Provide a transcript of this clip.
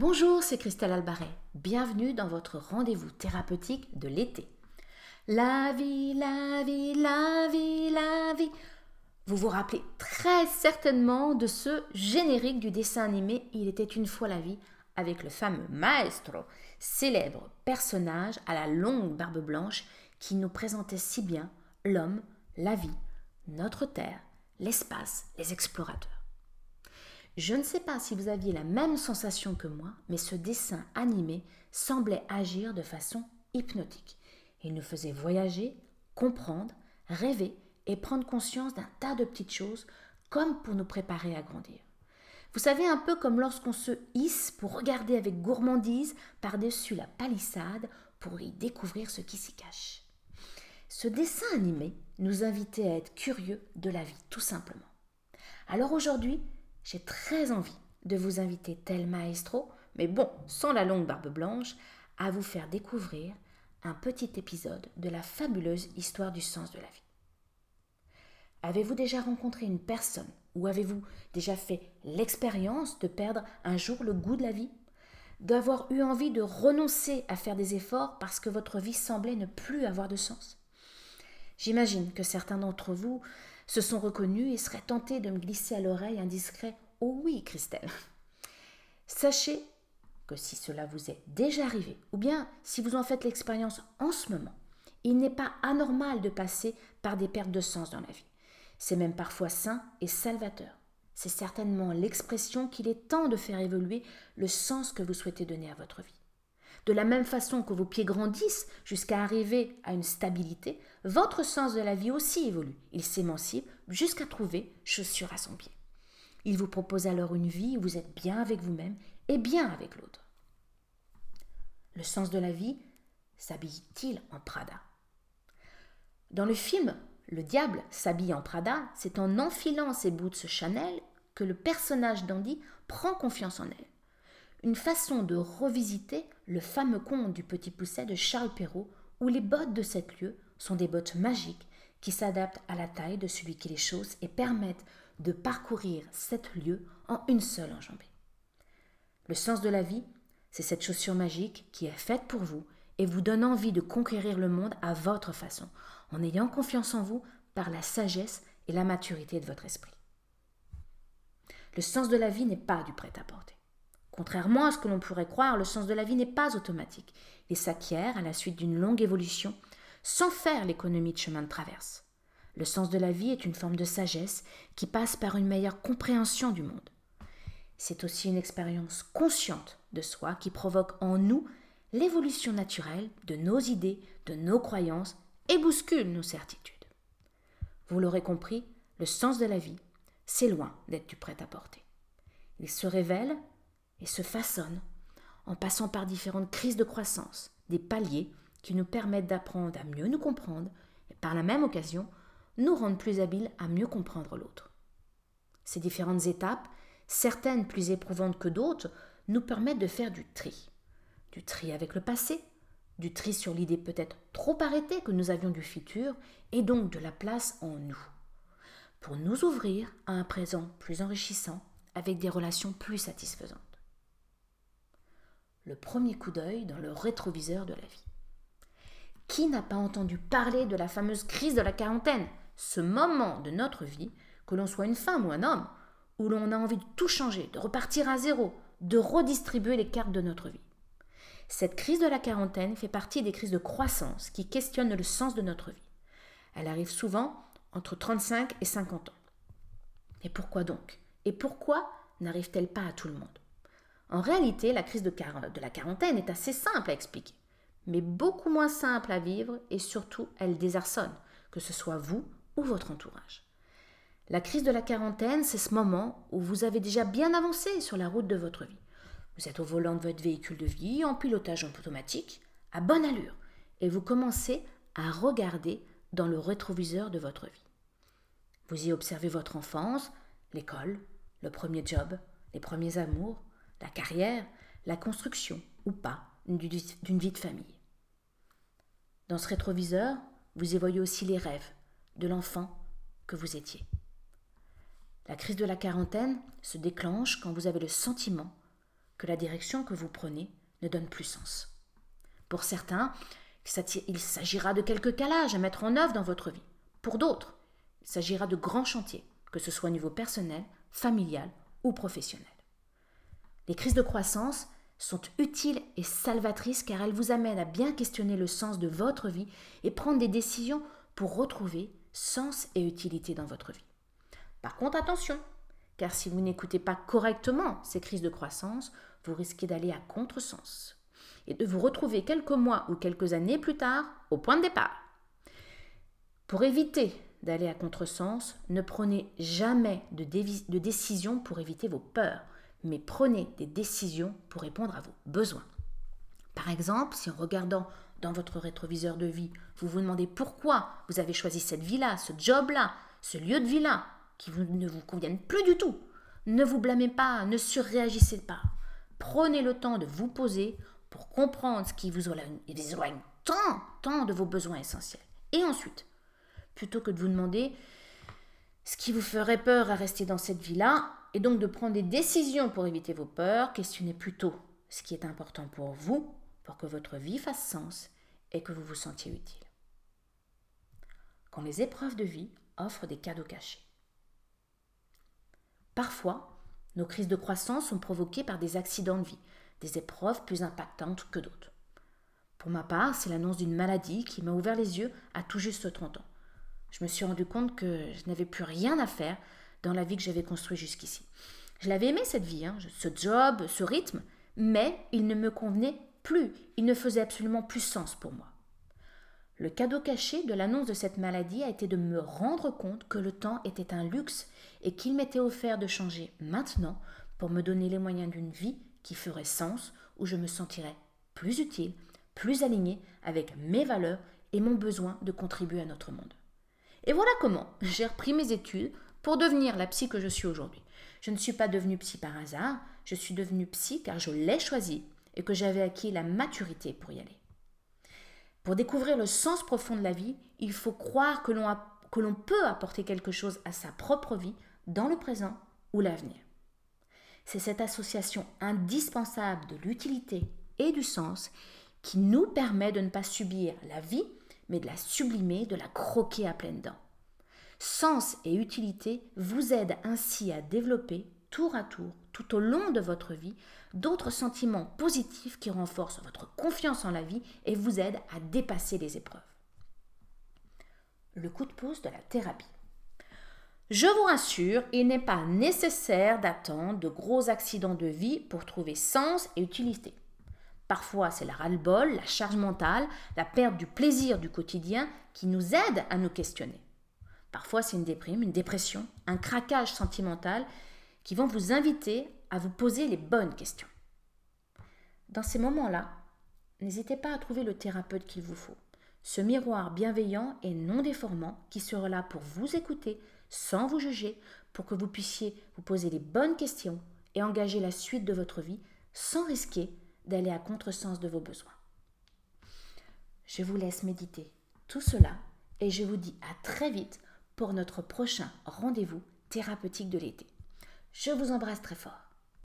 Bonjour, c'est Christelle Albaret. Bienvenue dans votre rendez-vous thérapeutique de l'été. La vie, la vie, la vie, la vie. Vous vous rappelez très certainement de ce générique du dessin animé Il était une fois la vie avec le fameux maestro, célèbre personnage à la longue barbe blanche qui nous présentait si bien l'homme, la vie, notre terre, l'espace, les explorateurs. Je ne sais pas si vous aviez la même sensation que moi, mais ce dessin animé semblait agir de façon hypnotique. Il nous faisait voyager, comprendre, rêver et prendre conscience d'un tas de petites choses comme pour nous préparer à grandir. Vous savez, un peu comme lorsqu'on se hisse pour regarder avec gourmandise par-dessus la palissade pour y découvrir ce qui s'y cache. Ce dessin animé nous invitait à être curieux de la vie, tout simplement. Alors aujourd'hui, j'ai très envie de vous inviter, tel maestro, mais bon, sans la longue barbe blanche, à vous faire découvrir un petit épisode de la fabuleuse histoire du sens de la vie. Avez-vous déjà rencontré une personne ou avez-vous déjà fait l'expérience de perdre un jour le goût de la vie? D'avoir eu envie de renoncer à faire des efforts parce que votre vie semblait ne plus avoir de sens? J'imagine que certains d'entre vous se sont reconnus et seraient tentés de me glisser à l'oreille un discret Oh oui, Christelle. Sachez que si cela vous est déjà arrivé, ou bien si vous en faites l'expérience en ce moment, il n'est pas anormal de passer par des pertes de sens dans la vie. C'est même parfois sain et salvateur. C'est certainement l'expression qu'il est temps de faire évoluer le sens que vous souhaitez donner à votre vie. De la même façon que vos pieds grandissent jusqu'à arriver à une stabilité, votre sens de la vie aussi évolue. Il s'émancipe jusqu'à trouver chaussure à son pied. Il vous propose alors une vie où vous êtes bien avec vous-même et bien avec l'autre. Le sens de la vie s'habille-t-il en Prada? Dans le film Le diable s'habille en Prada, c'est en enfilant ses boots Chanel que le personnage d'Andy prend confiance en elle. Une façon de revisiter le fameux conte du petit pousset de Charles Perrault où les bottes de cette lieu sont des bottes magiques qui s'adaptent à la taille de celui qui les chausse et permettent de parcourir sept lieux en une seule enjambée. Le sens de la vie, c'est cette chaussure magique qui est faite pour vous et vous donne envie de conquérir le monde à votre façon, en ayant confiance en vous par la sagesse et la maturité de votre esprit. Le sens de la vie n'est pas du prêt-à-porter. Contrairement à ce que l'on pourrait croire, le sens de la vie n'est pas automatique. Il s'acquiert à la suite d'une longue évolution sans faire l'économie de chemin de traverse. Le sens de la vie est une forme de sagesse qui passe par une meilleure compréhension du monde. C'est aussi une expérience consciente de soi qui provoque en nous l'évolution naturelle de nos idées, de nos croyances et bouscule nos certitudes. Vous l'aurez compris, le sens de la vie, c'est loin d'être du prêt-à-porter. Il se révèle et se façonne en passant par différentes crises de croissance, des paliers qui nous permettent d'apprendre à mieux nous comprendre et par la même occasion nous rendent plus habiles à mieux comprendre l'autre. Ces différentes étapes, certaines plus éprouvantes que d'autres, nous permettent de faire du tri. Du tri avec le passé, du tri sur l'idée peut-être trop arrêtée que nous avions du futur, et donc de la place en nous, pour nous ouvrir à un présent plus enrichissant, avec des relations plus satisfaisantes. Le premier coup d'œil dans le rétroviseur de la vie. Qui n'a pas entendu parler de la fameuse crise de la quarantaine ce moment de notre vie, que l'on soit une femme ou un homme, où l'on a envie de tout changer, de repartir à zéro, de redistribuer les cartes de notre vie? Cette crise de la quarantaine fait partie des crises de croissance qui questionnent le sens de notre vie. Elle arrive souvent entre 35 et 50 ans. Et pourquoi donc? Et pourquoi n'arrive-t-elle pas à tout le monde? En réalité, la crise de, la quarantaine est assez simple à expliquer, mais beaucoup moins simple à vivre et surtout elle désarçonne, que ce soit vous ou votre entourage. La crise de la quarantaine, c'est ce moment où vous avez déjà bien avancé sur la route de votre vie. Vous êtes au volant de votre véhicule de vie, en pilotage automatique, à bonne allure, et vous commencez à regarder dans le rétroviseur de votre vie. Vous y observez votre enfance, l'école, le premier job, les premiers amours, la carrière, la construction ou pas d'une vie de famille. Dans ce rétroviseur, vous y voyez aussi les rêves, de l'enfant que vous étiez. La crise de la quarantaine se déclenche quand vous avez le sentiment que la direction que vous prenez ne donne plus sens. Pour certains, il s'agira de quelques calages à mettre en œuvre dans votre vie. Pour d'autres, il s'agira de grands chantiers, que ce soit au niveau personnel, familial ou professionnel. Les crises de croissance sont utiles et salvatrices car elles vous amènent à bien questionner le sens de votre vie et prendre des décisions pour retrouver sens et utilité dans votre vie. Par contre, attention, car si vous n'écoutez pas correctement ces crises de croissance, vous risquez d'aller à contresens et de vous retrouver quelques mois ou quelques années plus tard au point de départ. Pour éviter d'aller à contresens, ne prenez jamais de, décision pour éviter vos peurs, mais prenez des décisions pour répondre à vos besoins. Par exemple, si en regardant dans votre rétroviseur de vie, vous vous demandez pourquoi vous avez choisi cette vie-là, ce job-là, ce lieu de vie-là, qui ne vous conviennent plus du tout, ne vous blâmez pas, ne surréagissez pas. Prenez le temps de vous poser pour comprendre ce qui vous éloigne tant, tant de vos besoins essentiels. Et ensuite, plutôt que de vous demander ce qui vous ferait peur à rester dans cette vie-là, et donc de prendre des décisions pour éviter vos peurs, questionnez plutôt ce qui est important pour vous, pour que votre vie fasse sens et que vous vous sentiez utile. Quand les épreuves de vie offrent des cadeaux cachés. Parfois, nos crises de croissance sont provoquées par des accidents de vie, des épreuves plus impactantes que d'autres. Pour ma part, c'est l'annonce d'une maladie qui m'a ouvert les yeux à tout juste 30 ans. Je me suis rendu compte que je n'avais plus rien à faire dans la vie que j'avais construite jusqu'ici. Je l'avais aimé cette vie, hein, ce job, ce rythme, mais il ne me convenait plus, il ne faisait absolument plus sens pour moi. Le cadeau caché de l'annonce de cette maladie a été de me rendre compte que le temps était un luxe et qu'il m'était offert de changer maintenant pour me donner les moyens d'une vie qui ferait sens, où je me sentirais plus utile, plus alignée avec mes valeurs et mon besoin de contribuer à notre monde. Et voilà comment j'ai repris mes études pour devenir la psy que je suis aujourd'hui. Je ne suis pas devenue psy par hasard, je suis devenue psy car je l'ai choisi et que j'avais acquis la maturité pour y aller. Pour découvrir le sens profond de la vie, il faut croire que l'on peut apporter quelque chose à sa propre vie dans le présent ou l'avenir. C'est cette association indispensable de l'utilité et du sens qui nous permet de ne pas subir la vie, mais de la sublimer, de la croquer à pleines dents. Sens et utilité vous aident ainsi à développer tour à tour, tout au long de votre vie, d'autres sentiments positifs qui renforcent votre confiance en la vie et vous aident à dépasser les épreuves. Le coup de pouce de la thérapie. Je vous rassure, il n'est pas nécessaire d'attendre de gros accidents de vie pour trouver sens et utilité. Parfois, c'est la ras-le-bol, la charge mentale, la perte du plaisir du quotidien qui nous aide à nous questionner. Parfois, c'est une déprime, une dépression, un craquage sentimental qui vont vous inviter à vous poser les bonnes questions. Dans ces moments-là, n'hésitez pas à trouver le thérapeute qu'il vous faut, ce miroir bienveillant et non déformant qui sera là pour vous écouter sans vous juger, pour que vous puissiez vous poser les bonnes questions et engager la suite de votre vie sans risquer d'aller à contresens de vos besoins. Je vous laisse méditer tout cela et je vous dis à très vite pour notre prochain rendez-vous thérapeutique de l'été. Je vous embrasse très fort.